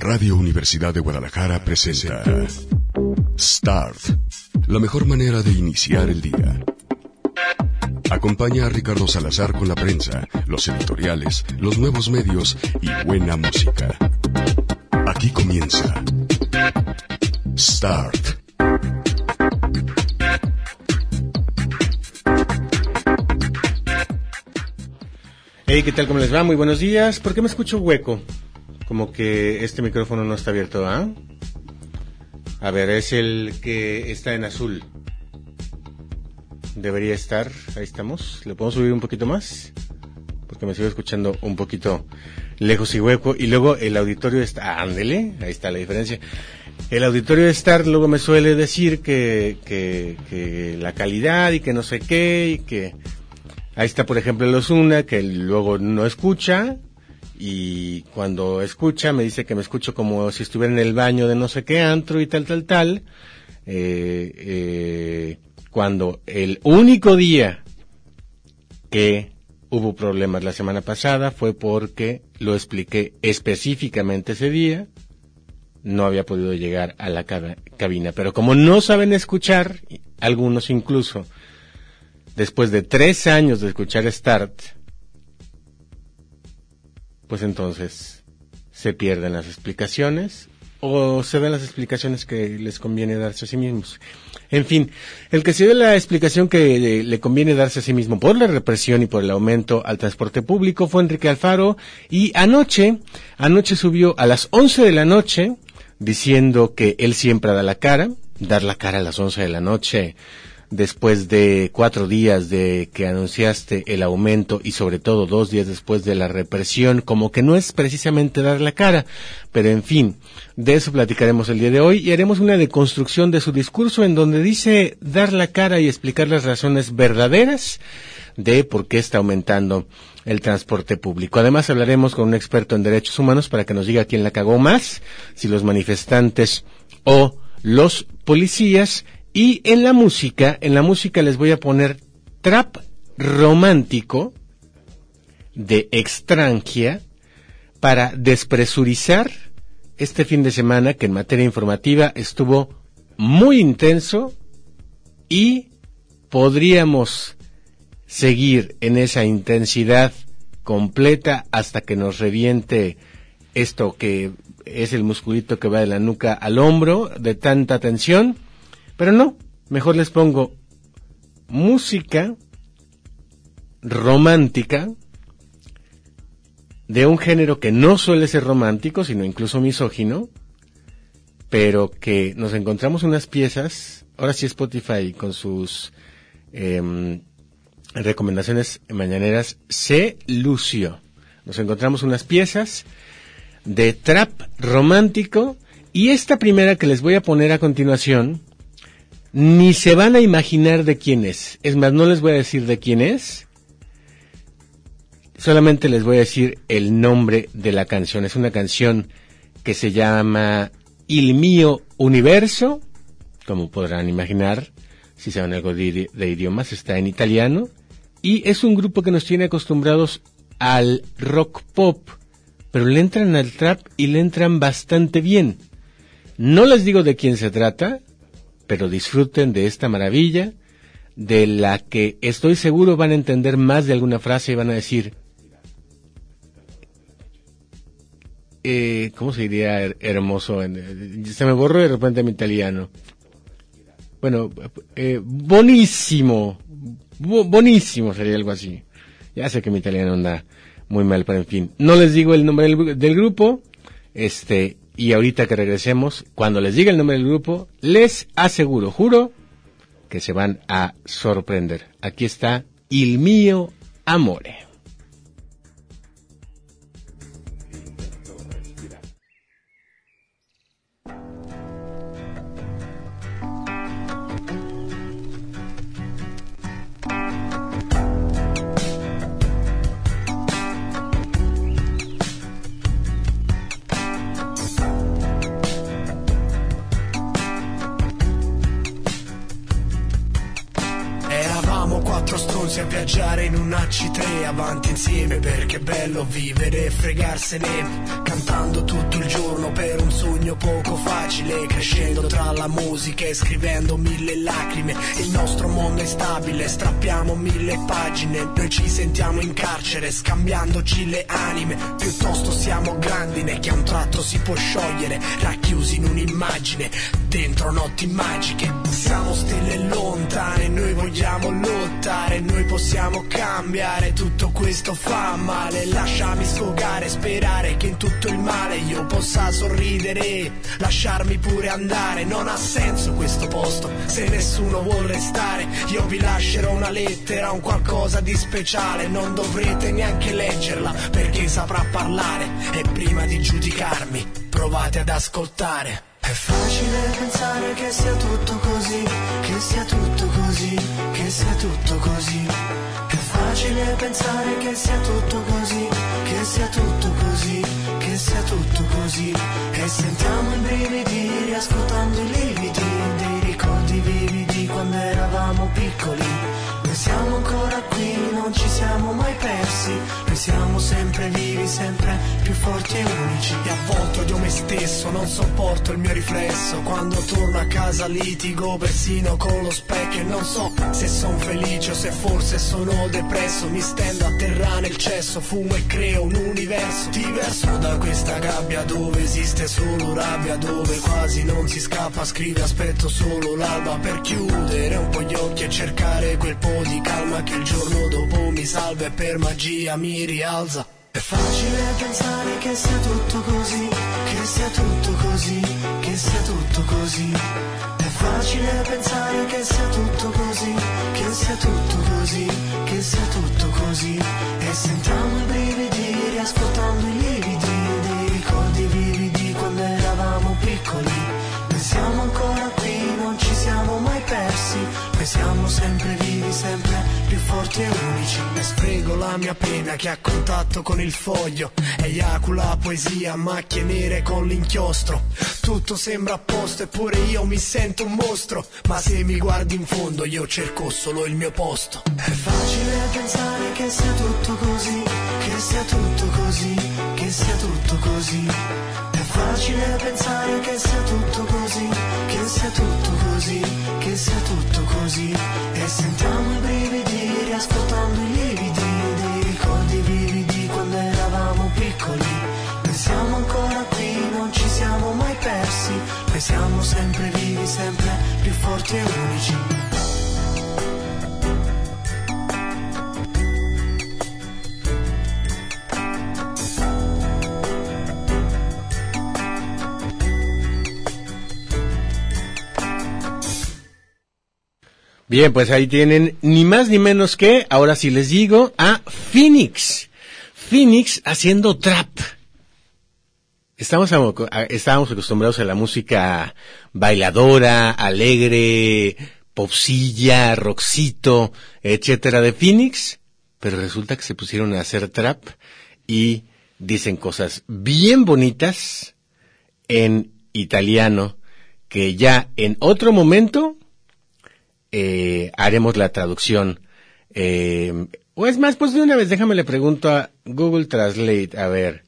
Radio Universidad de Guadalajara presenta Start, la mejor manera de iniciar el día. Acompaña a Ricardo Salazar con la prensa, los editoriales, los nuevos medios y buena música. Aquí comienza Start. Hey, ¿qué tal? ¿Cómo les va? Muy buenos días. ¿Por qué me escucho hueco? Como que este micrófono no está abierto, ¿ah? A ver, es el que está en azul. Debería estar, ahí estamos. ¿Le podemos subir un poquito más? Porque me sigo escuchando un poquito lejos y hueco. Y luego el auditorio está, ándele, ahí está la diferencia. El auditorio de Star luego me suele decir que, que, que la calidad y que no sé qué y que ahí está por ejemplo el Osuna que luego no escucha y cuando escucha me dice que me escucho como si estuviera en el baño de no sé qué antro y tal tal tal eh, eh, cuando el único día que hubo problemas la semana pasada fue porque lo expliqué específicamente ese día no había podido llegar a la cabina. Pero como no saben escuchar, algunos incluso, después de tres años de escuchar Start, pues entonces se pierden las explicaciones o se ven las explicaciones que les conviene darse a sí mismos. En fin, el que se dio la explicación que le conviene darse a sí mismo por la represión y por el aumento al transporte público fue Enrique Alfaro y anoche, anoche subió a las 11 de la noche diciendo que él siempre da la cara, dar la cara a las 11 de la noche, después de cuatro días de que anunciaste el aumento y sobre todo dos días después de la represión, como que no es precisamente dar la cara, pero en fin, de eso platicaremos el día de hoy y haremos una deconstrucción de su discurso en donde dice dar la cara y explicar las razones verdaderas de por qué está aumentando el transporte público. Además hablaremos con un experto en derechos humanos para que nos diga quién la cagó más, si los manifestantes o los policías. Y en la música, en la música les voy a poner trap romántico de extranjia para despresurizar este fin de semana que en materia informativa estuvo muy intenso y podríamos seguir en esa intensidad completa hasta que nos reviente esto que es el musculito que va de la nuca al hombro de tanta tensión. Pero no, mejor les pongo música romántica de un género que no suele ser romántico, sino incluso misógino, pero que nos encontramos unas piezas, ahora sí Spotify con sus eh, recomendaciones mañaneras se lució. Nos encontramos unas piezas de trap romántico y esta primera que les voy a poner a continuación ni se van a imaginar de quién es. Es más, no les voy a decir de quién es. Solamente les voy a decir el nombre de la canción. Es una canción que se llama Il mio universo, como podrán imaginar, si saben algo de, de idiomas, está en italiano. Y es un grupo que nos tiene acostumbrados al rock pop, pero le entran al trap y le entran bastante bien. No les digo de quién se trata, pero disfruten de esta maravilla, de la que estoy seguro van a entender más de alguna frase y van a decir, eh, ¿cómo se diría hermoso? se me borró de repente mi italiano. Bueno, eh, bonísimo sería algo así. Ya sé que mi italiano anda muy mal, pero en fin. No les digo el nombre del, del, grupo, este, y ahorita que regresemos, cuando les diga el nombre del grupo, les aseguro, juro, que se van a sorprender. Aquí está Il mio amore. Stronzi a viaggiare in un AC3 avanti insieme perché è bello vivere e fregarsene cantando tutto il giorno per poco facile Crescendo tra la musica e scrivendo mille lacrime. Il nostro mondo è stabile, strappiamo mille pagine Noi ci sentiamo in carcere, scambiandoci le anime. Piuttosto siamo grandine che a un tratto si può sciogliere Racchiusi in un'immagine, dentro notti magiche. Siamo stelle lontane, noi vogliamo lottare Noi possiamo cambiare, tutto questo fa male. Lasciami sfogare, sperare che in tutto il male io possa sorridere. Lasciarmi pure andare, non ha senso questo posto. Se nessuno vuol restare Io vi lascerò una lettera, un qualcosa di speciale. Non dovrete neanche leggerla perché saprà parlare. E prima di giudicarmi provate ad ascoltare. È facile pensare che sia tutto così, che sia tutto che sia tutto così. È facile pensare che sia tutto così, che sia tutto così, che sia tutto così. E sentiamo i brividi riascoltando i lividi dei ricordi vividi quando eravamo piccoli. Noi siamo ancora qui, non ci siamo mai persi. Noi siamo sempre vivi, sempre più forti e unici. E a volte odio me stesso, non sopporto il mio riflesso. Quando torno a casa litigo persino con lo specchio. E non so se sono felice o se forse sono depresso. Mi stendo a terra nel cesso, fumo e creo un universo diverso da questa gabbia dove esiste solo rabbia. Dove quasi non si scappa, scrive aspetto solo l'alba per chiudere un po' gli occhi e cercare quel po' di calma che il giorno dopo mi salva e per magia mi rialza. È facile pensare che sia tutto così, che sia tutto così, che sia tutto così. È facile pensare che sia tutto così, che sia tutto così, che sia tutto così. E sentiamo i brividi riascoltando i lividi dei ricordi vividi quando eravamo piccoli. Noi siamo ancora qui, non ci siamo mai persi. Noi siamo sempre vivi, sempre più forti e unici. E sfrego la mia pena che ha contatto con il foglio. Eiacula poesia, macchie nere con l'inchiostro. Tutto sembra a posto eppure io mi sento un mostro. Ma se mi guardi in fondo io cerco solo il mio posto. È facile pensare che sia tutto così, che sia tutto così, che sia tutto così. Facile pensare che sia tutto così, che sia tutto così, che sia tutto così. E sentiamo i brividi riascoltando i lividi dei ricordi vividi quando eravamo piccoli. Noi siamo ancora qui, non ci siamo mai persi. Noi siamo sempre vivi, sempre più forti e unici. Bien, pues ahí tienen ni más ni menos que, ahora sí les digo, a Phoenix. Phoenix haciendo trap. Estamos, estábamos acostumbrados a la música bailadora, alegre, popsilla, rockcito, etcétera de Phoenix, pero resulta que se pusieron a hacer trap y dicen cosas bien bonitas en italiano que ya en otro momento eh, haremos la traducción. Eh, o es más, pues de una vez déjame le pregunto a Google Translate, a ver,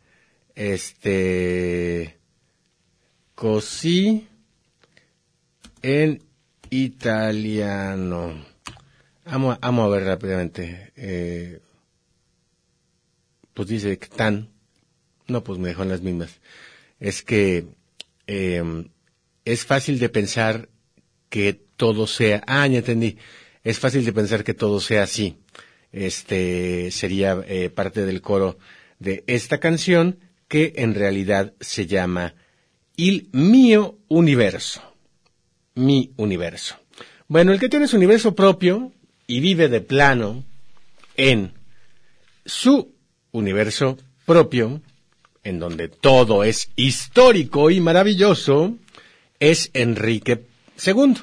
este, così en italiano. Vamos, a- vamos a ver rápidamente. Eh, pues dice que tan. No, pues me dejó en las mismas. Es que eh, es fácil de pensar que todo sea, ah, ya entendí, es fácil de pensar que todo sea así. Este sería eh, parte del coro de esta canción que en realidad se llama Il mio universo. Mi universo. Bueno, el que tiene su universo propio y vive de plano en su universo propio, en donde todo es histórico y maravilloso, es Enrique II.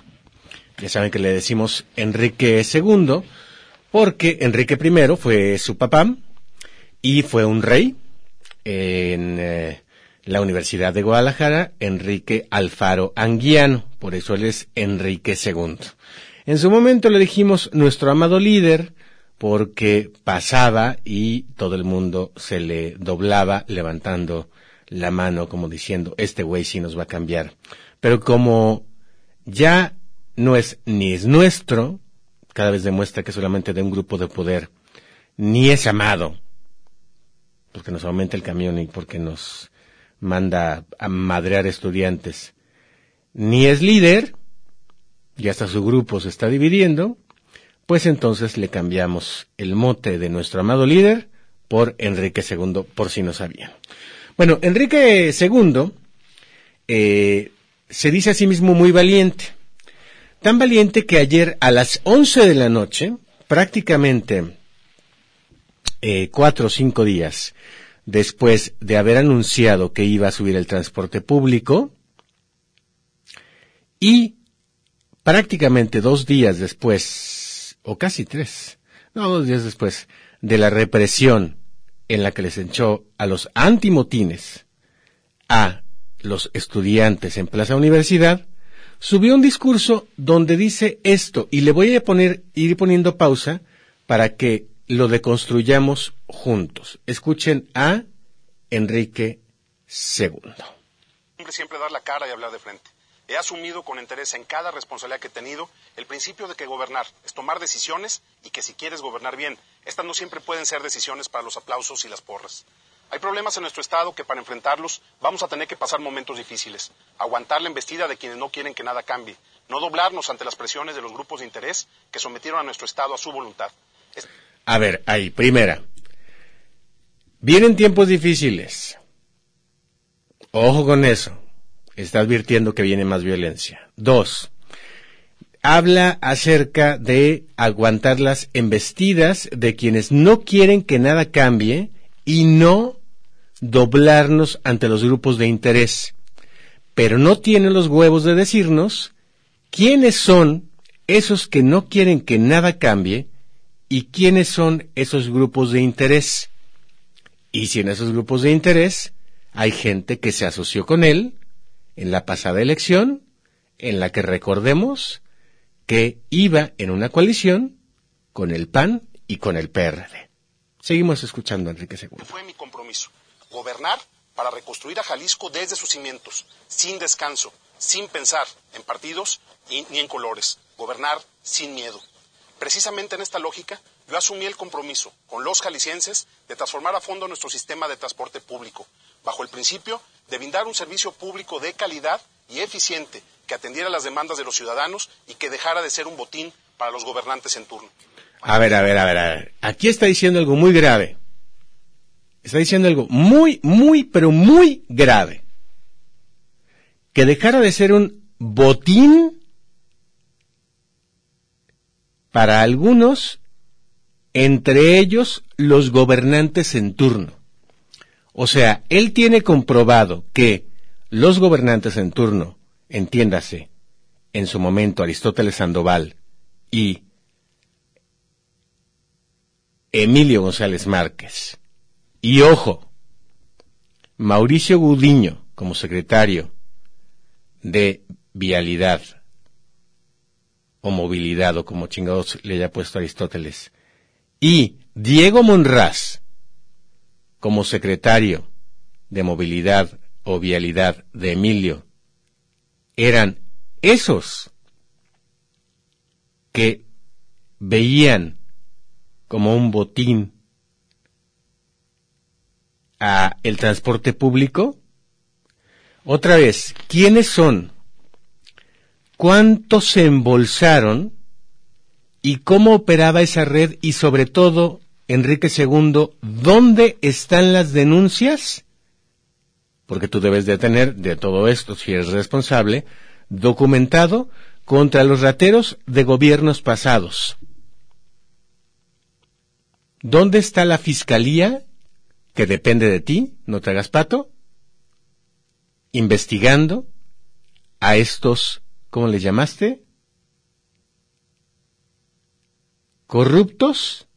Ya saben que le decimos Enrique II porque Enrique I fue su papá y fue un rey en eh, la Universidad de Guadalajara, Enrique Alfaro Anguiano, por eso él es Enrique II. En su momento le dijimos nuestro amado líder porque pasaba y todo el mundo se le doblaba levantando la mano como diciendo, este güey sí nos va a cambiar. Pero como ya no es ni es nuestro, cada vez demuestra que solamente de un grupo de poder, ni es amado, porque nos aumenta el camión y porque nos manda a madrear estudiantes, ni es líder, y hasta su grupo se está dividiendo, pues entonces le cambiamos el mote de nuestro amado líder por Enrique II, por si no sabían. Bueno, Enrique II eh, se dice a sí mismo muy valiente. Tan valiente que ayer a las 11 de la noche, prácticamente eh, cuatro o cinco días después de haber anunciado que iba a subir el transporte público, y prácticamente dos días después, o casi tres, no, dos días después, de la represión en la que les echó a los antimotines a los estudiantes en Plaza Universidad, subió un discurso donde dice esto, y le voy a poner, ir poniendo pausa para que lo deconstruyamos juntos. Escuchen a Enrique II. Siempre dar la cara y hablar de frente. He asumido con interés en cada responsabilidad que he tenido el principio de que gobernar es tomar decisiones y que si quieres gobernar bien, estas no siempre pueden ser decisiones para los aplausos y las porras. Hay problemas en nuestro Estado que para enfrentarlos vamos a tener que pasar momentos difíciles, aguantar la embestida de quienes no quieren que nada cambie, no doblarnos ante las presiones de los grupos de interés que sometieron a nuestro Estado a su voluntad. Es... A ver, ahí, primera. Vienen tiempos difíciles. Ojo con eso está advirtiendo que viene más violencia. Dos, habla acerca de aguantar las embestidas de quienes no quieren que nada cambie y no doblarnos ante los grupos de interés. Pero no tiene los huevos de decirnos quiénes son esos que no quieren que nada cambie y quiénes son esos grupos de interés. Y si en esos grupos de interés hay gente que se asoció con él, en la pasada elección, en la que recordemos que iba en una coalición con el PAN y con el PRD. Seguimos escuchando a Enrique compromiso, gobernar para reconstruir a Jalisco desde sus cimientos, sin descanso, sin pensar en partidos ni en colores, gobernar sin miedo. Precisamente en esta lógica, yo asumí el compromiso con los jaliscienses de transformar a fondo nuestro sistema de transporte público, bajo el principio de brindar un servicio público de calidad y eficiente que atendiera las demandas de los ciudadanos y que dejara de ser un botín para los gobernantes en turno. A ver, a ver, a ver, a ver. Aquí está diciendo algo muy grave. Está diciendo algo muy, muy, pero muy grave. Que dejara de ser un botín para algunos, entre ellos los gobernantes en turno. O sea, él tiene comprobado que los gobernantes en turno, entiéndase, en su momento Aristóteles Sandoval y Emilio González Márquez, y ojo, Mauricio Gudiño como secretario de Vialidad o Movilidad o como chingados le haya puesto Aristóteles, y Diego Monraz como secretario de movilidad o vialidad de Emilio eran esos que veían como un botín a el transporte público? Otra vez, ¿quiénes son? ¿Cuántos se embolsaron? ¿Y cómo operaba esa red? Y sobre todo, Enrique II, ¿dónde están las denuncias? Porque tú debes de tener de todo esto, si eres responsable, documentado contra los rateros de gobiernos pasados. ¿Dónde está la fiscalía, que depende de ti, no te hagas pato, investigando a estos, ¿cómo les llamaste? Corruptos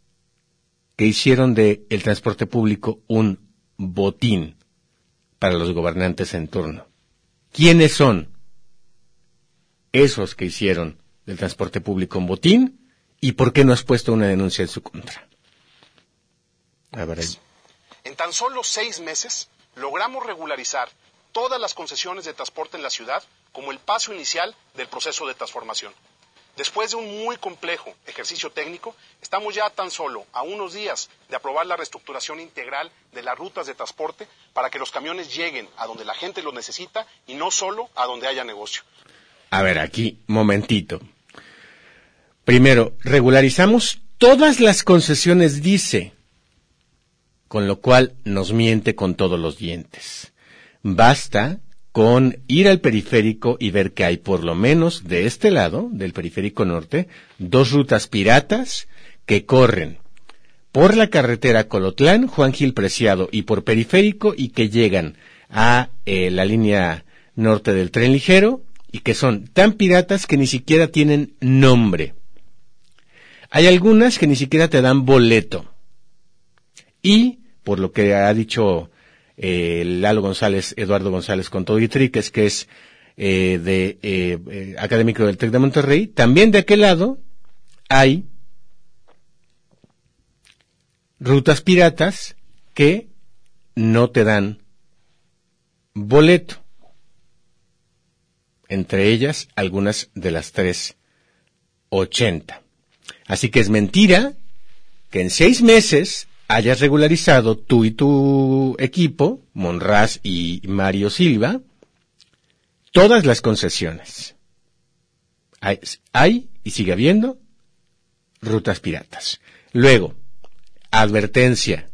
que hicieron del el transporte público un botín para los gobernantes en turno. ¿Quiénes son esos que hicieron del transporte público un botín y por qué no has puesto una denuncia en su contra? En tan solo seis meses logramos regularizar todas las concesiones de transporte en la ciudad como el paso inicial del proceso de transformación. Después de un muy complejo ejercicio técnico, estamos ya tan solo a unos días de aprobar la reestructuración integral de las rutas de transporte para que los camiones lleguen a donde la gente los necesita y no solo a donde haya negocio. A ver, aquí, momentito. Primero, regularizamos todas las concesiones, dice, con lo cual nos miente con todos los dientes. Basta con ir al periférico y ver que hay por lo menos de este lado, del periférico norte, dos rutas piratas que corren por la carretera Colotlán, Juan Gil Preciado y por periférico y que llegan a eh, la línea norte del tren ligero y que son tan piratas que ni siquiera tienen nombre. Hay algunas que ni siquiera te dan boleto. Y, por lo que ha dicho eh, Lalo González, Eduardo González con todo y triques, que es eh, de eh, eh, académico del TEC de Monterrey, también de aquel lado hay rutas piratas que no te dan boleto. Entre ellas algunas de las tres ochenta. Así que es mentira que en seis meses hayas regularizado tú y tu equipo, Monraz y Mario Silva, todas las concesiones. Hay, hay, y sigue habiendo rutas piratas. Luego, advertencia.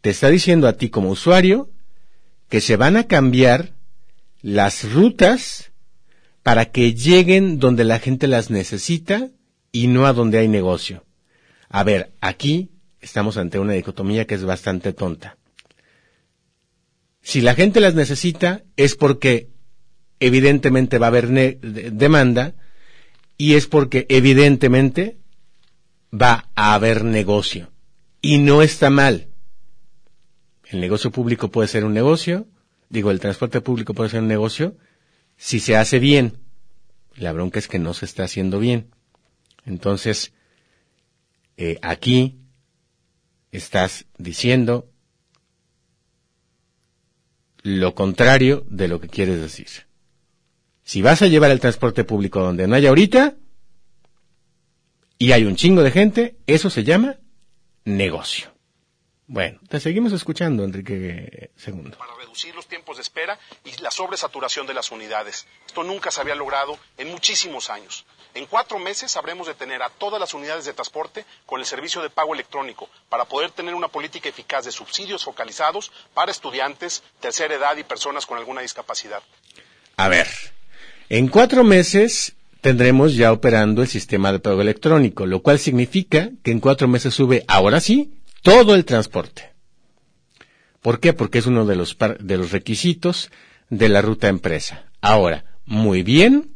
Te está diciendo a ti como usuario que se van a cambiar las rutas para que lleguen donde la gente las necesita y no a donde hay negocio. A ver, aquí estamos ante una dicotomía que es bastante tonta. Si la gente las necesita es porque evidentemente va a haber demanda y es porque evidentemente va a haber negocio. Y no está mal. El negocio público puede ser un negocio, digo, el transporte público puede ser un negocio si se hace bien. La bronca es que no se está haciendo bien. Entonces, eh, aquí estás diciendo lo contrario de lo que quieres decir. Si vas a llevar el transporte público donde no hay ahorita y hay un chingo de gente, eso se llama negocio. Bueno, te seguimos escuchando, Enrique II. Para reducir los tiempos de espera y la sobresaturación de las unidades. Esto nunca se había logrado en muchísimos años. En cuatro meses habremos de tener a todas las unidades de transporte con el servicio de pago electrónico para poder tener una política eficaz de subsidios focalizados para estudiantes, tercera edad y personas con alguna discapacidad. A ver, en cuatro meses tendremos ya operando el sistema de pago electrónico, lo cual significa que en cuatro meses sube, ahora sí, todo el transporte. ¿Por qué? Porque es uno de los, de los requisitos de la ruta empresa. Ahora, muy bien,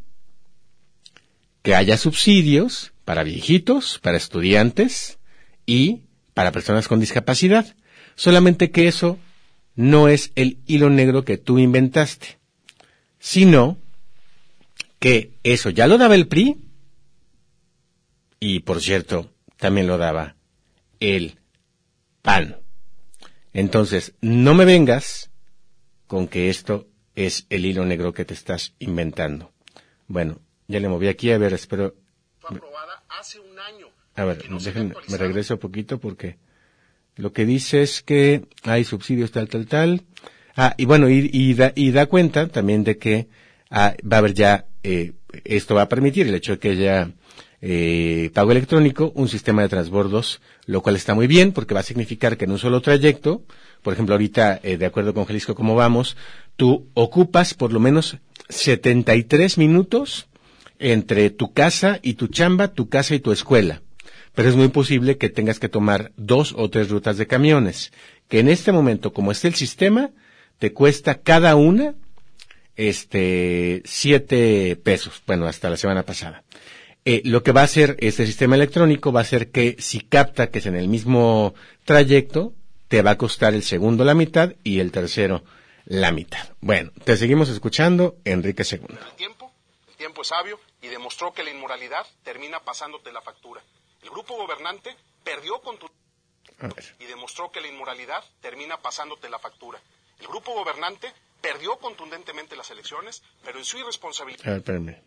que haya subsidios para viejitos, para estudiantes y para personas con discapacidad. Solamente que eso no es el hilo negro que tú inventaste, sino que eso ya lo daba el PRI y, por cierto, también lo daba el PAN. Entonces, no me vengas con que esto es el hilo negro que te estás inventando. Bueno, ya le moví aquí, a ver, espero. Fue aprobada hace un año. A ver, no déjenme, me regreso un poquito porque lo que dice es que hay subsidios tal, tal, tal. Ah, y bueno, y, y, da, y da cuenta también de que ah, va a haber ya, eh, esto va a permitir el hecho de que haya eh, pago electrónico, un sistema de transbordos, lo cual está muy bien porque va a significar que en un solo trayecto, por ejemplo ahorita, eh, de acuerdo con Jalisco como vamos, tú ocupas por lo menos 73 minutos entre tu casa y tu chamba, tu casa y tu escuela. Pero es muy posible que tengas que tomar dos o tres rutas de camiones, que en este momento, como está el sistema, te cuesta cada una, este, siete pesos, bueno, hasta la semana pasada. Eh, lo que va a hacer este sistema electrónico va a ser que si capta que es en el mismo trayecto, te va a costar el segundo la mitad y el tercero la mitad. Bueno, te seguimos escuchando, Enrique II. El tiempo, el tiempo sabio y demostró que la inmoralidad termina pasándote la factura. El grupo gobernante perdió con tu... Y demostró que la inmoralidad termina pasándote la factura. El grupo gobernante perdió contundentemente las elecciones, pero en su irresponsabilidad A ver, espérame.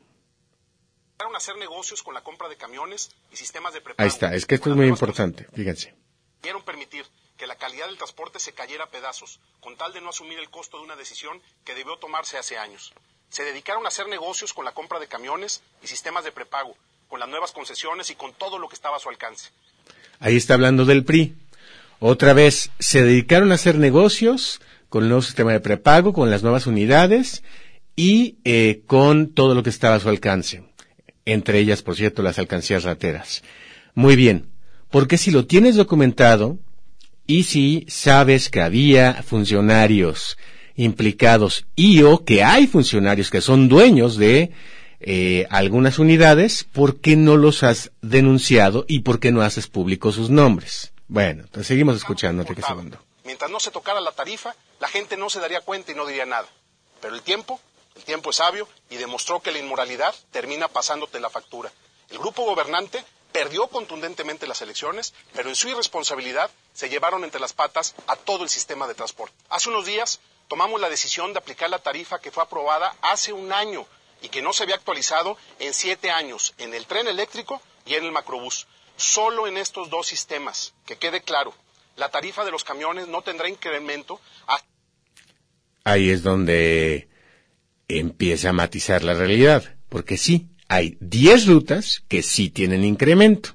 a hacer negocios con la compra de camiones y sistemas de prepago. Ahí está, es que esto es muy importante, fíjense. Quisieron permitir que la calidad del transporte se cayera a pedazos, con tal de no asumir el costo de una decisión que debió tomarse hace años. Se dedicaron a hacer negocios con la compra de camiones y sistemas de prepago, con las nuevas concesiones y con todo lo que estaba a su alcance. Ahí está hablando del PRI. Otra vez, se dedicaron a hacer negocios con el nuevo sistema de prepago, con las nuevas unidades y eh, con todo lo que estaba a su alcance. Entre ellas, por cierto, las alcancías rateras. Muy bien, porque si lo tienes documentado y si sabes que había funcionarios implicados y o que hay funcionarios que son dueños de eh, algunas unidades, ¿por qué no los has denunciado y por qué no haces público sus nombres? Bueno, entonces seguimos escuchando, Enrique Segundo. Mientras no se tocara la tarifa, la gente no se daría cuenta y no diría nada. Pero el tiempo, el tiempo es sabio y demostró que la inmoralidad termina pasándote la factura. El grupo gobernante perdió contundentemente las elecciones, pero en su irresponsabilidad se llevaron entre las patas a todo el sistema de transporte. Hace unos días tomamos la decisión de aplicar la tarifa que fue aprobada hace un año y que no se había actualizado en siete años en el tren eléctrico y en el macrobús. Solo en estos dos sistemas, que quede claro, la tarifa de los camiones no tendrá incremento hasta Ahí es donde empieza a matizar la realidad, porque sí, hay 10 rutas que sí tienen incremento.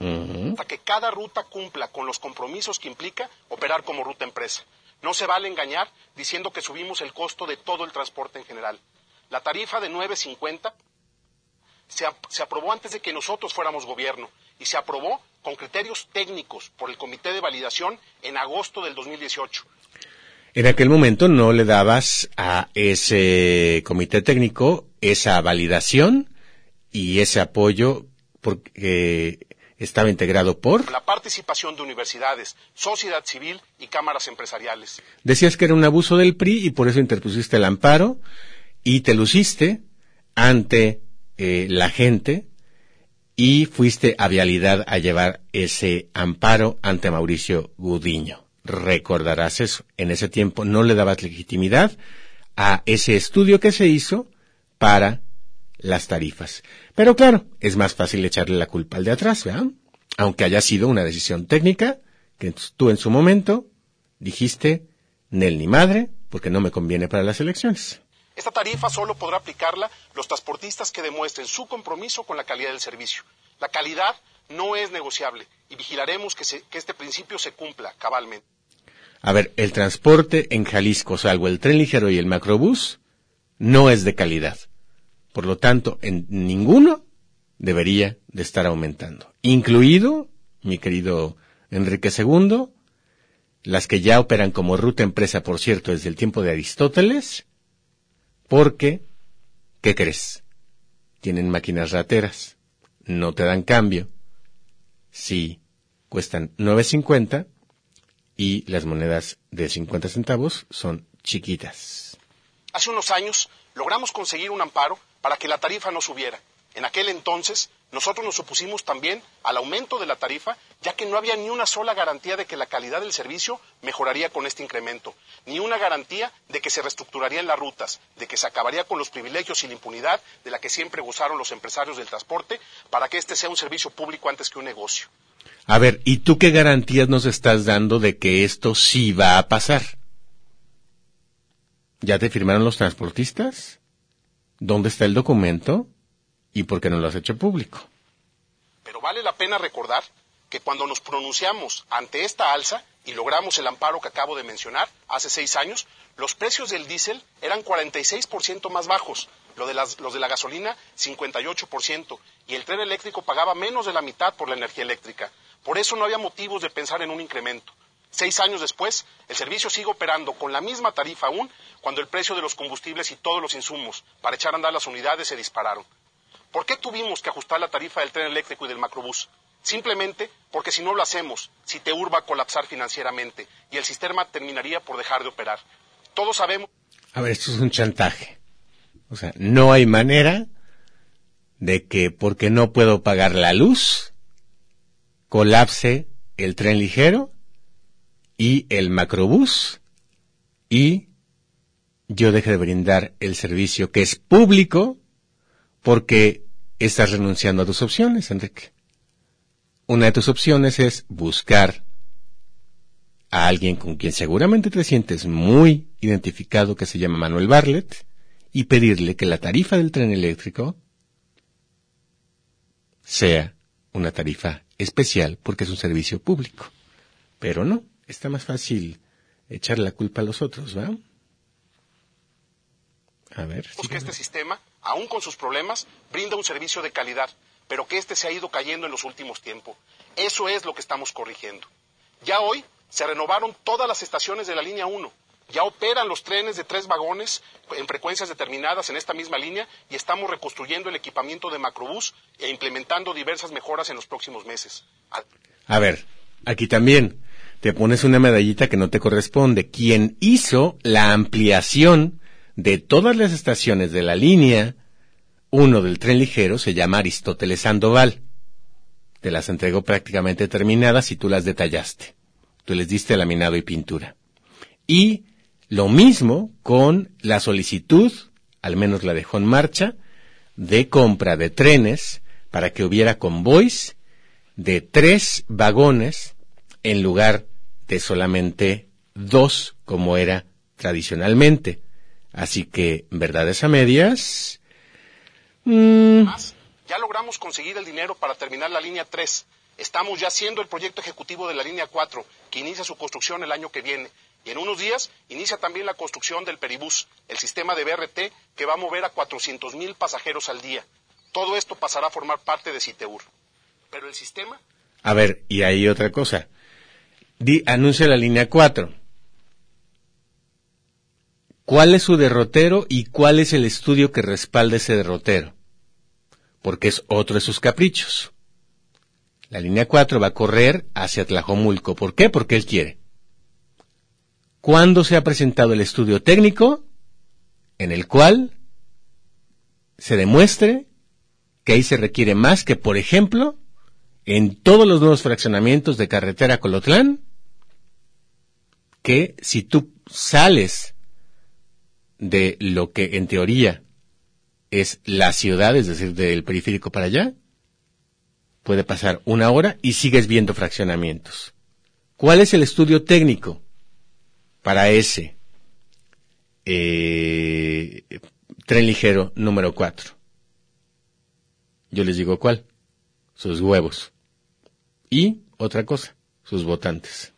Ujú. hasta que cada ruta cumpla con los compromisos que implica operar como ruta empresa. No se vale engañar diciendo que subimos el costo de todo el transporte en general. La tarifa de 9.50 se, se aprobó antes de que nosotros fuéramos gobierno y se aprobó con criterios técnicos por el Comité de Validación en agosto del 2018. En aquel momento no le dabas a ese comité técnico esa validación y ese apoyo porque estaba integrado por... la participación de universidades, sociedad civil y cámaras empresariales. Decías que era un abuso del PRI y por eso interpusiste el amparo y te luciste ante eh, la gente y fuiste a vialidad a llevar ese amparo ante Mauricio Gudiño. Recordarás eso. En ese tiempo no le dabas legitimidad a ese estudio que se hizo para las tarifas. Pero claro, es más fácil echarle la culpa al de atrás, ¿verdad? Aunque haya sido una decisión técnica que tú en su momento dijiste, Nel ni madre, porque no me conviene para las elecciones. Esta tarifa solo podrá aplicarla los transportistas que demuestren su compromiso con la calidad del servicio. La calidad no es negociable y vigilaremos que, se- que este principio se cumpla cabalmente. A ver, el transporte en Jalisco, salvo el tren ligero y el macrobús, no es de calidad. Por lo tanto, en ninguno debería de estar aumentando. Incluido, mi querido Enrique II, las que ya operan como ruta empresa, por cierto, desde el tiempo de Aristóteles, porque, ¿qué crees? Tienen máquinas rateras, no te dan cambio. Sí, cuestan 9.50 y las monedas de 50 centavos son chiquitas. Hace unos años logramos conseguir un amparo para que la tarifa no subiera. En aquel entonces nosotros nos opusimos también al aumento de la tarifa, ya que no había ni una sola garantía de que la calidad del servicio mejoraría con este incremento, ni una garantía de que se reestructurarían las rutas, de que se acabaría con los privilegios y la impunidad de la que siempre gozaron los empresarios del transporte para que este sea un servicio público antes que un negocio. A ver, ¿y tú qué garantías nos estás dando de que esto sí va a pasar? ¿Ya te firmaron los transportistas? ¿Dónde está el documento? ¿Y por qué no lo has hecho público? Pero vale la pena recordar que cuando nos pronunciamos ante esta alza y logramos el amparo que acabo de mencionar hace seis años, los precios del diésel eran 46% más bajos, lo de las- los de la gasolina 58%, y el tren eléctrico pagaba menos de la mitad por la energía eléctrica. Por eso no había motivos de pensar en un incremento. Seis años después, el servicio sigue operando con la misma tarifa aún cuando el precio de los combustibles y todos los insumos para echar a andar las unidades se dispararon. ¿Por qué tuvimos que ajustar la tarifa del tren eléctrico y del macrobús? Simplemente porque si no lo hacemos, si te urba a colapsar financieramente y el sistema terminaría por dejar de operar. Todos sabemos A ver, esto es un chantaje. O sea, no hay manera de que porque no puedo pagar la luz, colapse el tren ligero y el macrobús y yo deje de brindar el servicio que es público porque estás renunciando a tus opciones, Enrique. Una de tus opciones es buscar a alguien con quien seguramente te sientes muy identificado que se llama Manuel Barlet y pedirle que la tarifa del tren eléctrico sea una tarifa especial porque es un servicio público. Pero no, está más fácil echar la culpa a los otros, ¿va? A ver. que este sistema, aún con sus problemas, brinda un servicio de calidad, pero que este se ha ido cayendo en los últimos tiempos. Eso es lo que estamos corrigiendo. Ya hoy se renovaron todas las estaciones de la línea 1. Ya operan los trenes de tres vagones en frecuencias determinadas en esta misma línea y estamos reconstruyendo el equipamiento de macrobús e implementando diversas mejoras en los próximos meses. A ver, aquí también te pones una medallita que no te corresponde. Quien hizo la ampliación de todas las estaciones de la línea 1 del tren ligero se llama Aristóteles Sandoval. Te las entregó prácticamente terminadas y tú las detallaste. Tú les diste laminado y pintura. Y lo mismo con la solicitud, al menos la dejó en marcha, de compra de trenes para que hubiera convoys de tres vagones en lugar de solamente dos como era tradicionalmente. Así que, verdades a medias. Mm. Ya logramos conseguir el dinero para terminar la línea 3. Estamos ya haciendo el proyecto ejecutivo de la línea 4, que inicia su construcción el año que viene. Y en unos días inicia también la construcción del Peribús, el sistema de BRT que va a mover a 400 mil pasajeros al día. Todo esto pasará a formar parte de Citeur. Pero el sistema... A ver, y hay otra cosa anuncia la línea 4. ¿Cuál es su derrotero y cuál es el estudio que respalda ese derrotero? Porque es otro de sus caprichos. La línea 4 va a correr hacia Tlajomulco. ¿Por qué? Porque él quiere. ¿Cuándo se ha presentado el estudio técnico en el cual se demuestre que ahí se requiere más que, por ejemplo, en todos los nuevos fraccionamientos de carretera Colotlán, que si tú sales de lo que en teoría es la ciudad, es decir, del periférico para allá, puede pasar una hora y sigues viendo fraccionamientos. ¿Cuál es el estudio técnico para ese eh, tren ligero número 4? Yo les digo cuál. Sus huevos. Y otra cosa, sus votantes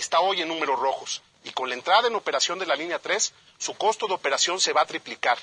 está hoy en números rojos y con la entrada en operación de la línea 3, su costo de operación se va a triplicar.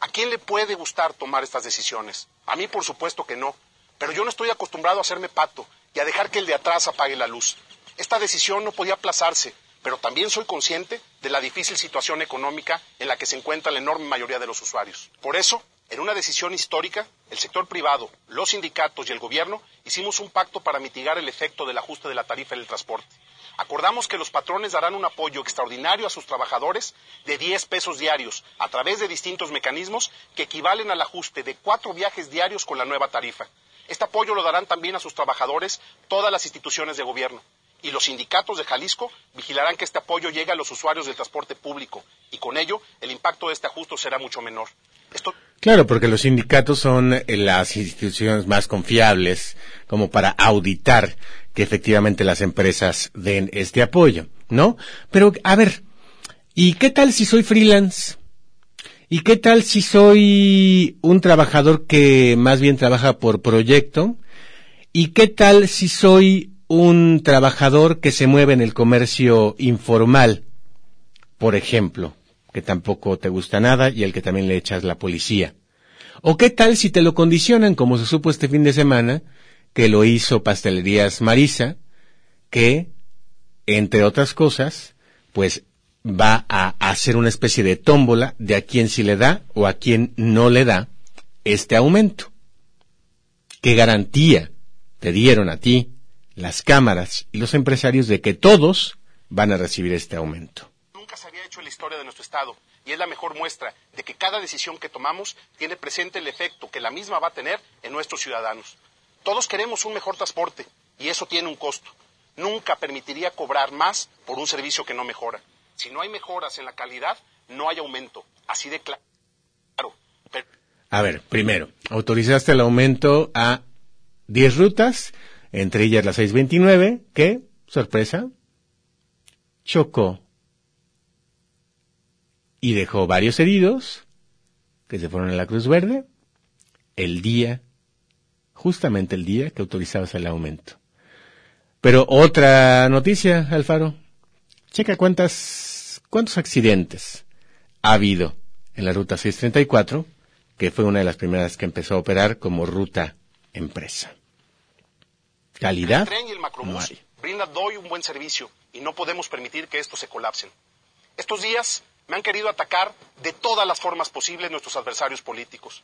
¿A quién le puede gustar tomar estas decisiones? A mí, por supuesto que no, pero yo no estoy acostumbrado a hacerme pato y a dejar que el de atrás apague la luz. Esta decisión no podía aplazarse, pero también soy consciente de la difícil situación económica en la que se encuentra la enorme mayoría de los usuarios. Por eso, en una decisión histórica, el sector privado, los sindicatos y el gobierno hicimos un pacto para mitigar el efecto del ajuste de la tarifa del transporte. Acordamos que los patrones darán un apoyo extraordinario a sus trabajadores de 10 pesos diarios a través de distintos mecanismos que equivalen al ajuste de cuatro viajes diarios con la nueva tarifa. Este apoyo lo darán también a sus trabajadores todas las instituciones de gobierno. Y los sindicatos de Jalisco vigilarán que este apoyo llegue a los usuarios del transporte público y con ello el impacto de este ajuste será mucho menor. Claro, porque los sindicatos son eh, las instituciones más confiables como para auditar que efectivamente las empresas den este apoyo, ¿no? Pero, a ver, ¿y qué tal si soy freelance? ¿Y qué tal si soy un trabajador que más bien trabaja por proyecto? ¿Y qué tal si soy un trabajador que se mueve en el comercio informal, por ejemplo, que tampoco te gusta nada y al que también le echas la policía? ¿O qué tal si te lo condicionan, como se supo este fin de semana, que lo hizo Pastelerías Marisa, que, entre otras cosas, pues va a hacer una especie de tómbola de a quién sí le da o a quién no le da este aumento. ¿Qué garantía te dieron a ti las cámaras y los empresarios de que todos van a recibir este aumento? Hecho la historia de nuestro Estado y es la mejor muestra de que cada decisión que tomamos tiene presente el efecto que la misma va a tener en nuestros ciudadanos. Todos queremos un mejor transporte y eso tiene un costo. Nunca permitiría cobrar más por un servicio que no mejora. Si no hay mejoras en la calidad, no hay aumento. Así de claro. A ver, primero, autorizaste el aumento a 10 rutas, entre ellas la 629, que, sorpresa, chocó y dejó varios heridos que se fueron a la Cruz Verde el día, justamente el día que autorizabas el aumento. Pero otra noticia, Alfaro. Checa cuántas, cuántos accidentes ha habido en la ruta 634, que fue una de las primeras que empezó a operar como ruta empresa. Calidad. El tren y el no macrobús hay. brindan hoy un buen servicio y no podemos permitir que estos se colapsen. Estos días me han querido atacar de todas las formas posibles nuestros adversarios políticos.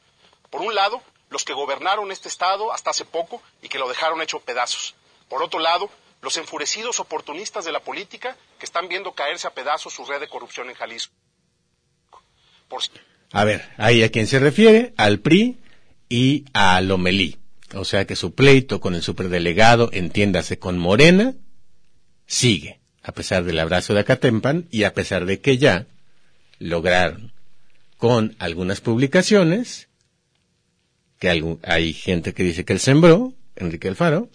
Por un lado, los que gobernaron este Estado hasta hace poco y que lo dejaron hecho pedazos. Por otro lado, los enfurecidos oportunistas de la política que están viendo caerse a pedazos su red de corrupción en Jalisco. A ver, ahí a quién se refiere, al PRI y a Lomelí. O sea que su pleito con el superdelegado, entiéndase con Morena, sigue, a pesar del abrazo de Acatempan y a pesar de que ya lograron con algunas publicaciones, que hay gente que dice que él sembró, Enrique Alfaro,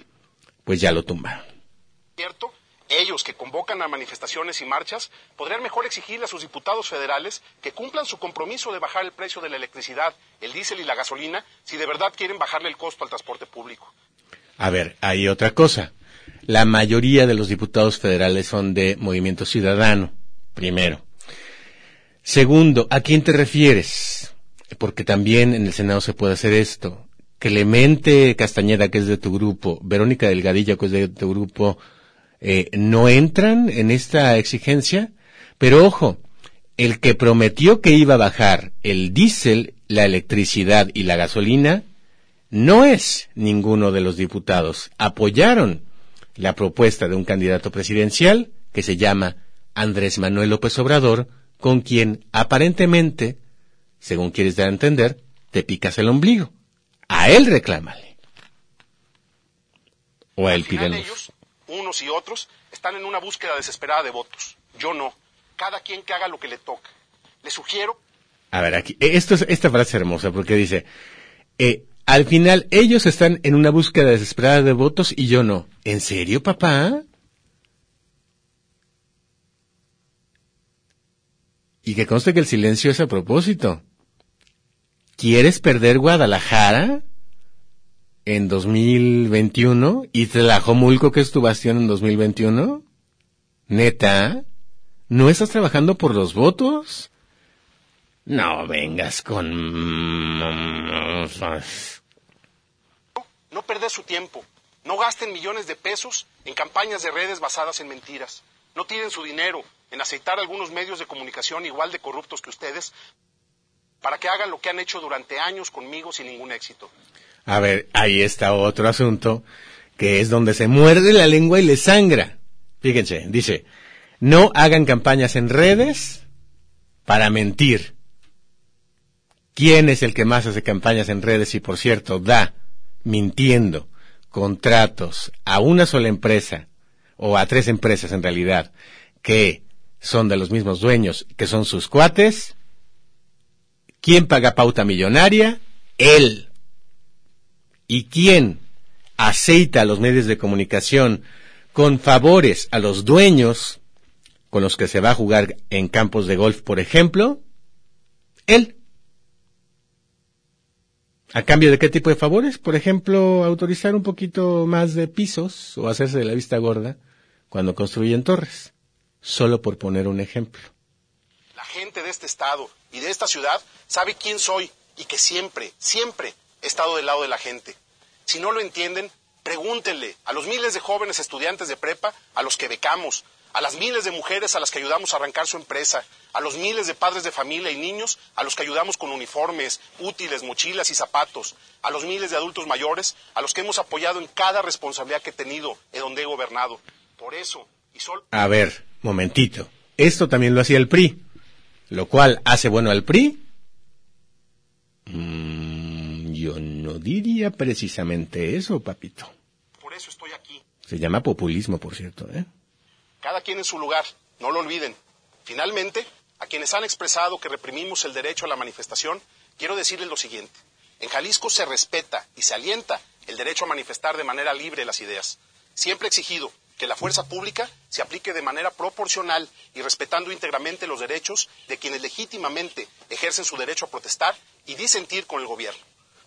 pues ya lo tumbaron. cierto, ellos que convocan a manifestaciones y marchas podrían mejor exigirle a sus diputados federales que cumplan su compromiso de bajar el precio de la electricidad, el diésel y la gasolina si de verdad quieren bajarle el costo al transporte público. A ver, hay otra cosa. La mayoría de los diputados federales son de Movimiento Ciudadano, primero. Segundo, ¿a quién te refieres? Porque también en el Senado se puede hacer esto. Clemente Castañeda, que es de tu grupo, Verónica Delgadillo, que es de tu grupo, eh, no entran en esta exigencia. Pero ojo, el que prometió que iba a bajar el diésel, la electricidad y la gasolina, no es ninguno de los diputados. Apoyaron la propuesta de un candidato presidencial que se llama Andrés Manuel López Obrador, con quien aparentemente, según quieres dar a entender, te picas el ombligo. A él reclámale. O a él pídenos. ellos, unos y otros, están en una búsqueda desesperada de votos. Yo no. Cada quien que haga lo que le toca. Les sugiero A ver, aquí, eh, esto es, esta frase es hermosa porque dice, eh, al final ellos están en una búsqueda desesperada de votos y yo no. ¿En serio, papá? Y que conste que el silencio es a propósito. ¿Quieres perder Guadalajara en 2021 y Tlajomulco, que es tu bastión en 2021? ¿Neta? ¿No estás trabajando por los votos? No vengas con... no perder su tiempo. No gasten millones de pesos en campañas de redes basadas en mentiras. No tiren su dinero en aceitar algunos medios de comunicación igual de corruptos que ustedes para que hagan lo que han hecho durante años conmigo sin ningún éxito. A ver, ahí está otro asunto, que es donde se muerde la lengua y le sangra. Fíjense, dice, no hagan campañas en redes para mentir. ¿Quién es el que más hace campañas en redes y, por cierto, da, mintiendo, contratos a una sola empresa, o a tres empresas en realidad, que son de los mismos dueños, que son sus cuates? ¿Quién paga pauta millonaria? Él. ¿Y quién aceita a los medios de comunicación con favores a los dueños con los que se va a jugar en campos de golf, por ejemplo? Él. ¿A cambio de qué tipo de favores? Por ejemplo, autorizar un poquito más de pisos o hacerse de la vista gorda cuando construyen torres. Solo por poner un ejemplo. La gente de este estado y de esta ciudad sabe quién soy y que siempre, siempre he estado del lado de la gente. Si no lo entienden, pregúntenle a los miles de jóvenes estudiantes de prepa a los que becamos, a las miles de mujeres a las que ayudamos a arrancar su empresa, a los miles de padres de familia y niños a los que ayudamos con uniformes, útiles, mochilas y zapatos, a los miles de adultos mayores a los que hemos apoyado en cada responsabilidad que he tenido en donde he gobernado. Por eso, y solo... A ver, momentito. Esto también lo hacía el PRI. Lo cual hace bueno al PRI. Mm, yo no diría precisamente eso, papito. Por eso estoy aquí. Se llama populismo, por cierto, ¿eh? Cada quien en su lugar, no lo olviden. Finalmente, a quienes han expresado que reprimimos el derecho a la manifestación, quiero decirles lo siguiente. En Jalisco se respeta y se alienta el derecho a manifestar de manera libre las ideas. Siempre he exigido que la fuerza pública se aplique de manera proporcional y respetando íntegramente los derechos de quienes legítimamente ejercen su derecho a protestar y disentir con el gobierno.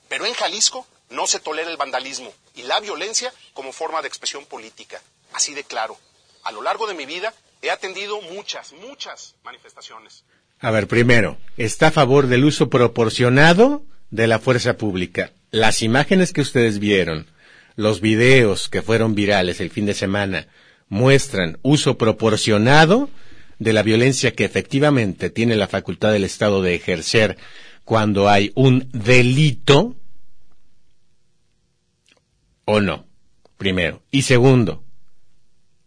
Pero en Jalisco no se tolera el vandalismo y la violencia como forma de expresión política. Así de claro. A lo largo de mi vida he atendido muchas, muchas manifestaciones. A ver, primero, ¿está a favor del uso proporcionado de la fuerza pública? Las imágenes que ustedes vieron, los videos que fueron virales el fin de semana, muestran uso proporcionado de la violencia que efectivamente tiene la facultad del Estado de ejercer cuando hay un delito o no, primero. Y segundo,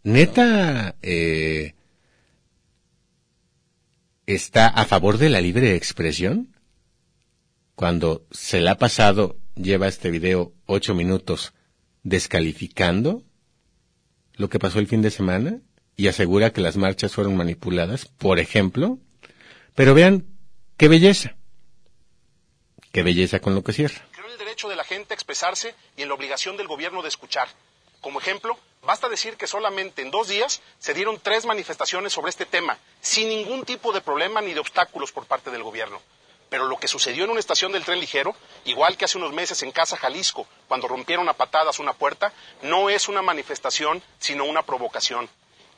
neta, eh, está a favor de la libre expresión? Cuando se le ha pasado, lleva este video ocho minutos descalificando lo que pasó el fin de semana y asegura que las marchas fueron manipuladas, por ejemplo. Pero vean qué belleza. Qué belleza con lo que cierra. Creo en el derecho de la gente a expresarse y en la obligación del gobierno de escuchar. Como ejemplo, basta decir que solamente en dos días se dieron tres manifestaciones sobre este tema, sin ningún tipo de problema ni de obstáculos por parte del gobierno. Pero lo que sucedió en una estación del tren ligero, igual que hace unos meses en Casa Jalisco, cuando rompieron a patadas una puerta, no es una manifestación, sino una provocación.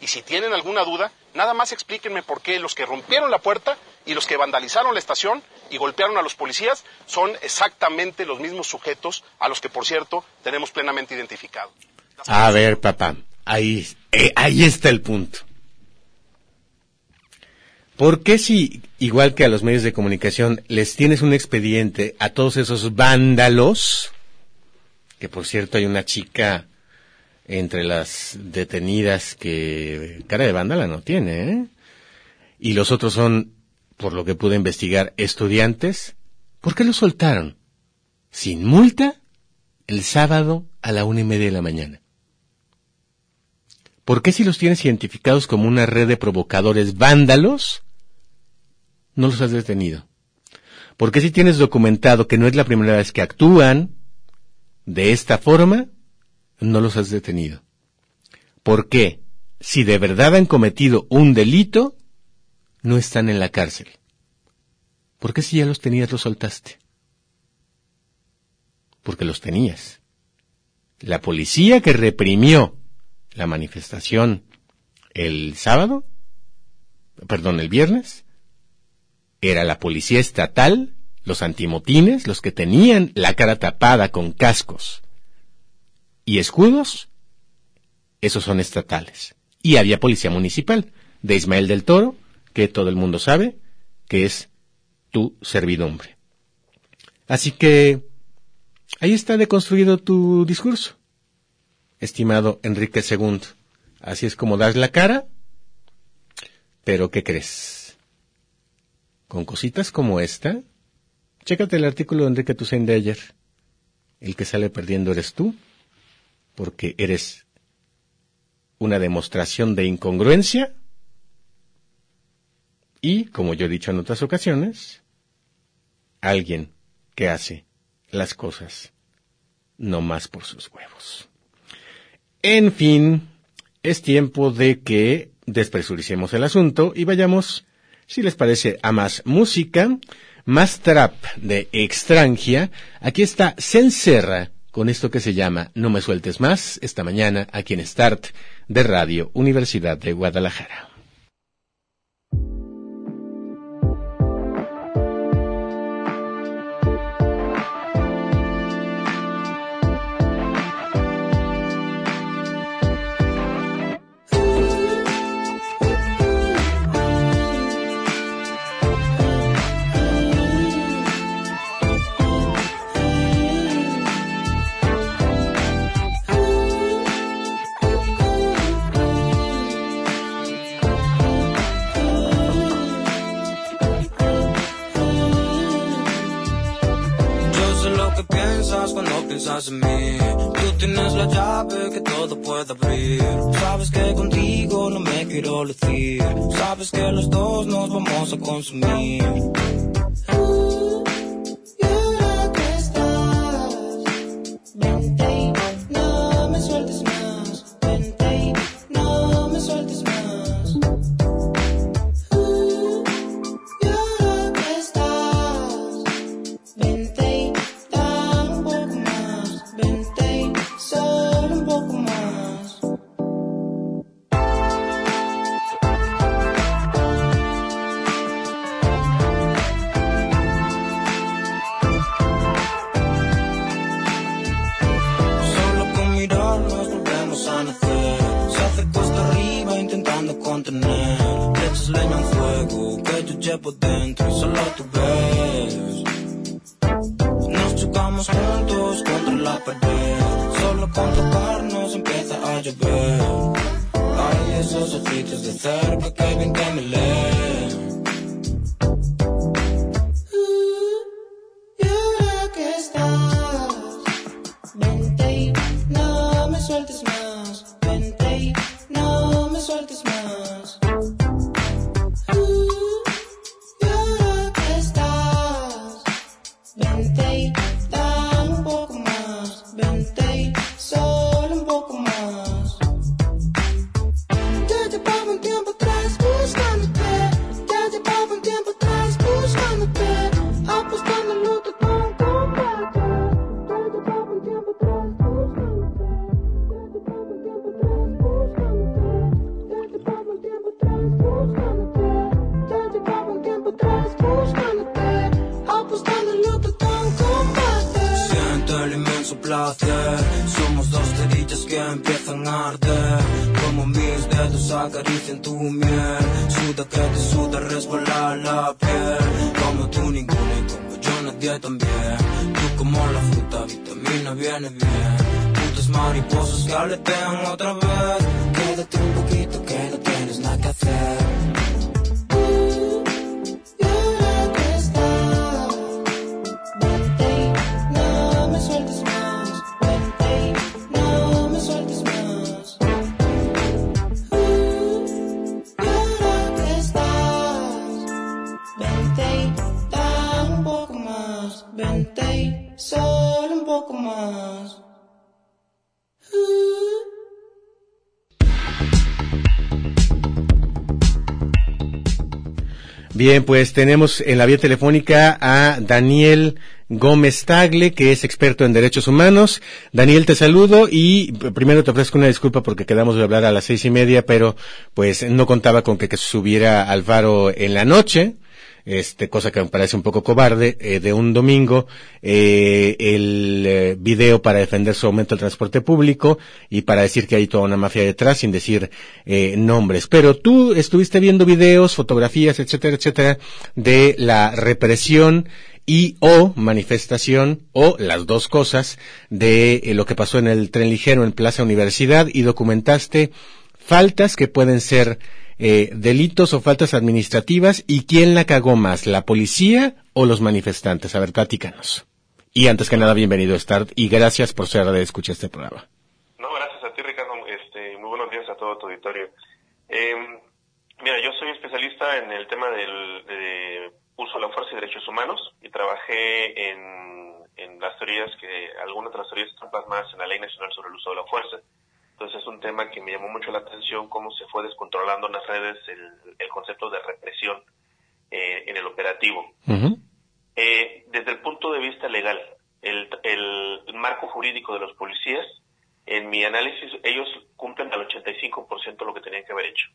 Y si tienen alguna duda, nada más explíquenme por qué los que rompieron la puerta y los que vandalizaron la estación y golpearon a los policías son exactamente los mismos sujetos a los que, por cierto, tenemos plenamente identificados. A ver, papá, ahí, eh, ahí está el punto. ¿Por qué si, igual que a los medios de comunicación, les tienes un expediente a todos esos vándalos, que por cierto hay una chica entre las detenidas que cara de vándala no tiene, ¿eh? Y los otros son, por lo que pude investigar, estudiantes. ¿Por qué los soltaron? Sin multa, el sábado a la una y media de la mañana. ¿Por qué si los tienes identificados como una red de provocadores vándalos, no los has detenido? ¿Por qué si tienes documentado que no es la primera vez que actúan de esta forma, no los has detenido? ¿Por qué? Si de verdad han cometido un delito, no están en la cárcel. ¿Por qué si ya los tenías los soltaste? Porque los tenías. La policía que reprimió la manifestación el sábado, perdón, el viernes, era la policía estatal, los antimotines, los que tenían la cara tapada con cascos y escudos, esos son estatales. Y había policía municipal, de Ismael del Toro, que todo el mundo sabe que es tu servidumbre. Así que ahí está deconstruido tu discurso estimado Enrique II. Así es como das la cara, pero ¿qué crees? Con cositas como esta, chécate el artículo de Enrique Toussaint de ayer. El que sale perdiendo eres tú, porque eres una demostración de incongruencia y, como yo he dicho en otras ocasiones, alguien que hace las cosas no más por sus huevos. En fin, es tiempo de que despresuricemos el asunto y vayamos, si les parece, a más música, más trap de extranjia. Aquí está Senserra con esto que se llama No me sueltes más, esta mañana aquí en Start de Radio Universidad de Guadalajara. Vamos a consumir. Bien, pues tenemos en la vía telefónica a Daniel Gómez Tagle, que es experto en derechos humanos. Daniel, te saludo y primero te ofrezco una disculpa porque quedamos de hablar a las seis y media, pero pues no contaba con que, que subiera Alvaro en la noche este, cosa que me parece un poco cobarde, eh, de un domingo, eh, el eh, video para defender su aumento del transporte público y para decir que hay toda una mafia detrás sin decir nombres. Pero tú estuviste viendo videos, fotografías, etcétera, etcétera, de la represión y o manifestación o las dos cosas de lo que pasó en el tren ligero en Plaza Universidad y documentaste faltas que pueden ser eh, delitos o faltas administrativas y quién la cagó más, la policía o los manifestantes. A ver, platícanos. Y antes que nada, bienvenido Start y gracias por ser de escuchar este programa. No, gracias a ti, Ricardo. Este, muy buenos días a todo tu auditorio. Em, mira, yo soy especialista en el tema del de uso de la fuerza y derechos humanos y trabajé en, en las teorías que, algunas de las teorías están plasmadas en la Ley Nacional sobre el Uso de la Fuerza. Entonces es un tema que me llamó mucho la atención, cómo se fue descontrolando en las redes el, concepto de represión eh, en el operativo. Eh, desde el punto de vista legal, el, marco jurídico de los policías, en mi análisis, ellos cumplen al 85% lo que tenían que haber hecho.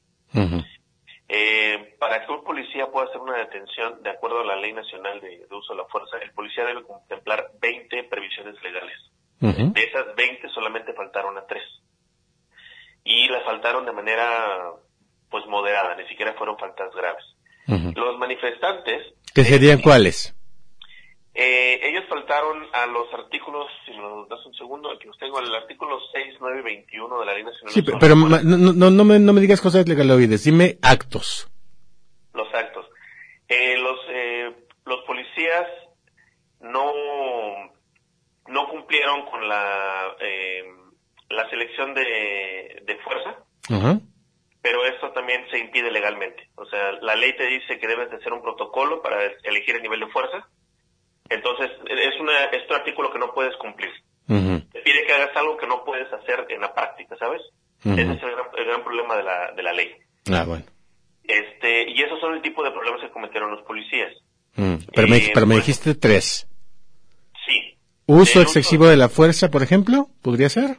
Eh, para que un policía pueda hacer una detención, de acuerdo a la Ley Nacional de, Uso de la Fuerza, el policía debe contemplar 20 previsiones legales. De esas 20 solamente faltaron a 3 y las faltaron de manera pues moderada, ni siquiera fueron faltas graves. Los manifestantes... ¿Qué serían cuáles? Eh, ellos faltaron a los artículos, si me das un segundo, aquí los tengo, el artículo 6, 9 y 21 de la Ley Nacional. Sí, pero, no, no, no, me, no me digas cosas legaloides, dime actos. Los actos. Eh, los, eh, los policías no, no cumplieron con la, eh, la selección de, de fuerza, Ajá. pero esto también se impide legalmente. O sea, la ley te dice que debes de hacer un protocolo para elegir el nivel de fuerza. Entonces, es, una, es un artículo que no puedes cumplir. Ujú. Te pide que hagas algo que no puedes hacer en la práctica, ¿sabes? Ujú. Ese es el gran, el gran problema de la, de la ley. Ah, bueno. Este, y esos son el tipo de problemas que cometieron los policías. Mm. Pero, me, Eh, me dijiste tres. Sí. ¿Uso El excesivo de la fuerza, por ejemplo? ¿Podría ser?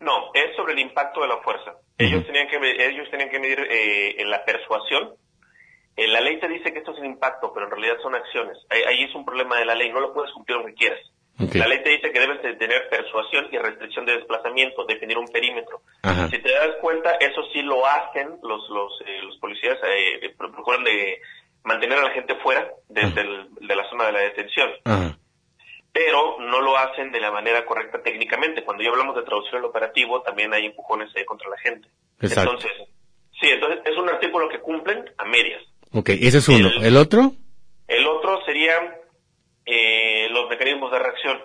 No, es sobre el impacto de la fuerza. Ellos tenían que ellos tenían que medir eh, en la persuasión. Eh, la ley te dice que esto es el impacto, pero en realidad son acciones. Ahí, ahí es un problema de la ley, no lo puedes cumplir aunque quieras. La ley te dice que debes de tener persuasión y restricción de desplazamiento, definir un perímetro. Ajá. Si te das cuenta, eso sí lo hacen los los, eh, los policías, eh, eh, procuran de mantener a la gente fuera de, Ajá. del- de la zona de la detención Ajá. Pero no lo hacen de la manera correcta técnicamente. Cuando ya hablamos de traducción al operativo, también hay empujones ahí contra la gente. Exacto. Entonces, sí, entonces es un artículo que cumplen a medias. Ok, ese es uno. El- ¿El otro? El otro sería eh, los mecanismos de reacción.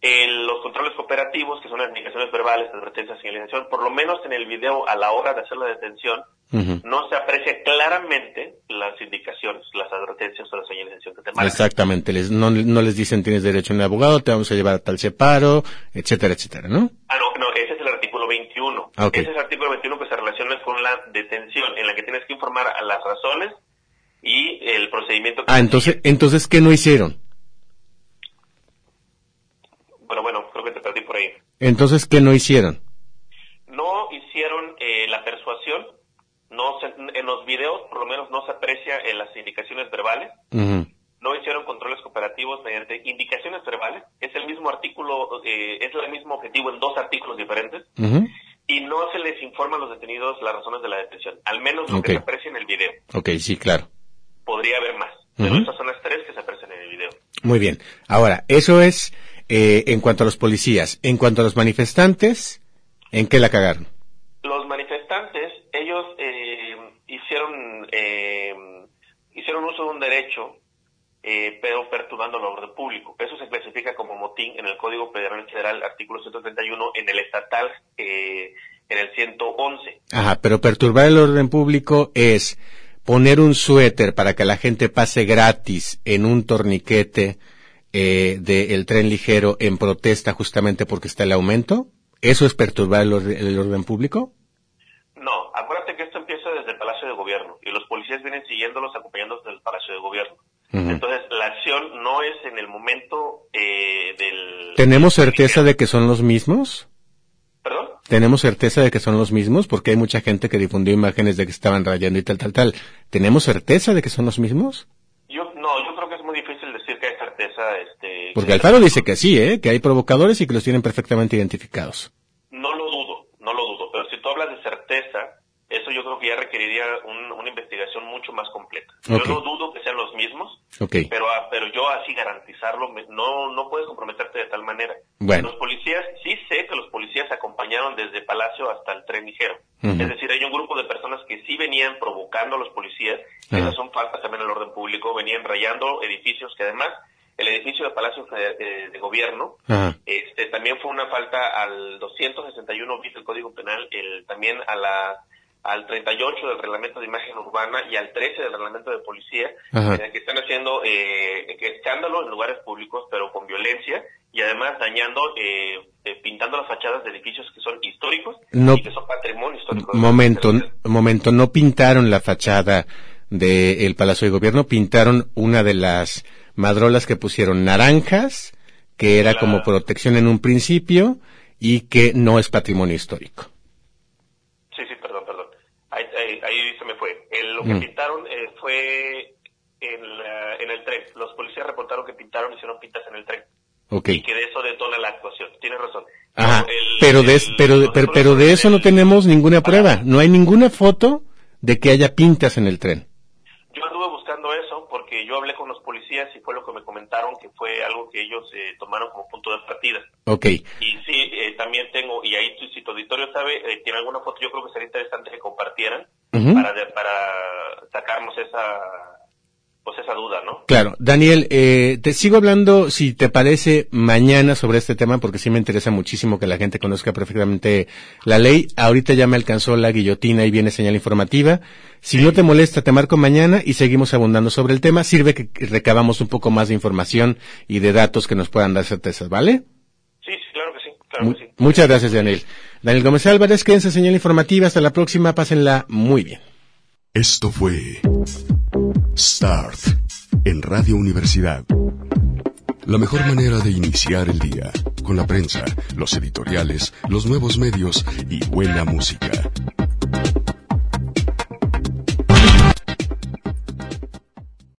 El- los controles cooperativos, que son las indicaciones verbales, advertencias, señalización, por lo menos en el video a la hora de hacer la detención, no se aprecia claramente las indicaciones, las advertencias o la señalización que te marcan. Exactamente. Les, no, no les dicen tienes derecho a un abogado, te vamos a llevar a tal separo, etcétera, etcétera, ¿no? Ah, no, no, ese es el artículo 21. Ah, ok. Ese es el artículo 21 que se relaciona con la detención, en la que tienes que informar a las razones y el procedimiento. que Ah, entonces, entonces, ¿qué no hicieron? Bueno, bueno, creo que te perdí por ahí. Entonces, ¿qué no hicieron? No hicieron eh, la persuasión, no se- en los videos por lo menos no se aprecia en las indicaciones verbales, no hicieron controles cooperativos mediante indicaciones verbales, es el mismo artículo, eh, es el mismo objetivo en dos artículos diferentes, y no se les informa a los detenidos las razones de la detención, al menos lo que se aprecia en el video. Ok, sí, claro. podría haber más. Pero estas son las tres que se aparecen en el video. Muy bien. Ahora, eso es eh, en cuanto a los policías. En cuanto a los manifestantes, ¿en qué la cagaron? Los manifestantes, ellos eh, hicieron eh, hicieron uso de un derecho, eh, pero perturbando el orden público. Eso se clasifica como motín en el Código Federal Federal, artículo 131, en el estatal, eh, en el 111. Ajá, pero perturbar el orden público es poner un suéter para que la gente pase gratis en un torniquete eh, del tren ligero en protesta justamente porque está el aumento. ¿Eso es perturbar el, orde- el orden público? No, acuérdate que esto empieza desde el Palacio de Gobierno y los policías vienen siguiéndolos, acompañándolos desde el Palacio de Gobierno. Entonces, la acción no es en el momento eh, del... ¿Tenemos certeza de que son los mismos? ¿Perdón? ¿Tenemos certeza de que son los mismos? Porque hay mucha gente que difundió imágenes de que estaban rayando y tal, tal, tal. ¿Tenemos certeza de que son los mismos? Yo, no, yo creo que es muy difícil decir que hay certeza, este... Porque que- Alfaro dice que sí, ¿eh? Que hay provocadores y que los tienen perfectamente identificados. No lo dudo, no lo dudo, pero si tú hablas de certeza, eso yo creo que ya requeriría un- una investigación mucho más completa. Yo no dudo que sean los mismos, Ok. pero, ah, pero yo así garantizarlo, no, no puedes comprometerte de tal manera. Bueno. Los policías, sí sé que los policías acompañaron desde Palacio hasta el tren ligero. Es decir, hay un grupo de personas que sí venían provocando a los policías, Ajá. esas son faltas también al orden público, venían rayando edificios que además el edificio de Palacio de, de- de Gobierno Ajá. este también fue una falta al 261 bis del Código Penal, el, también a la al 38 del Reglamento de Imagen Urbana y al 13 del Reglamento de Policía, Ajá. en el que están haciendo eh, escándalo en lugares públicos, pero con violencia y además dañando, eh, eh, pintando las fachadas de edificios que son históricos No- y que son patrimonio histórico. de Momento, momento, no pintaron la fachada del Palacio de Gobierno, pintaron una de las madrolas que pusieron naranjas, que era como protección en un principio y que no es patrimonio histórico. Sí, sí, perdón, perdón. Ahí, ahí- ahí se me fue. El- lo que Mm. pintaron eh, fue en, la- en el tren. Los policías reportaron que pintaron, hicieron pintas en el tren. Ok. Y que de eso detona la actuación. Tienes razón. Ajá. el- Pero de, el- pero, pero, pero de eso no tenemos ninguna prueba. No hay ninguna foto de que haya pintas en el tren. Yo anduve buscando eso porque yo hablé con los policías y fue lo que me comentaron que fue algo que ellos eh, tomaron como punto de partida. Ok. Y sí, eh, también tengo, y ahí si tu auditorio sabe, eh, tiene alguna foto, yo creo que sería interesante que compartieran Para, de- para sacarnos esa, pues esa duda, ¿no? Claro, Daniel, eh, te sigo hablando, si te parece, mañana sobre este tema, porque sí me interesa muchísimo que la gente conozca perfectamente la ley. Ahorita ya me alcanzó la guillotina y viene señal informativa. Si no te molesta, te marco mañana y seguimos abundando sobre el tema. Sirve que recabamos un poco más de información y de datos que nos puedan dar certezas, ¿vale? Claro sí. Muchas gracias, Daniel. Daniel Gómez Álvarez, quédense señal informativa. Hasta la próxima, pásenla muy bien. Esto fue Start en Radio Universidad. La mejor manera de iniciar el día, con la prensa, los editoriales, los nuevos medios y buena música.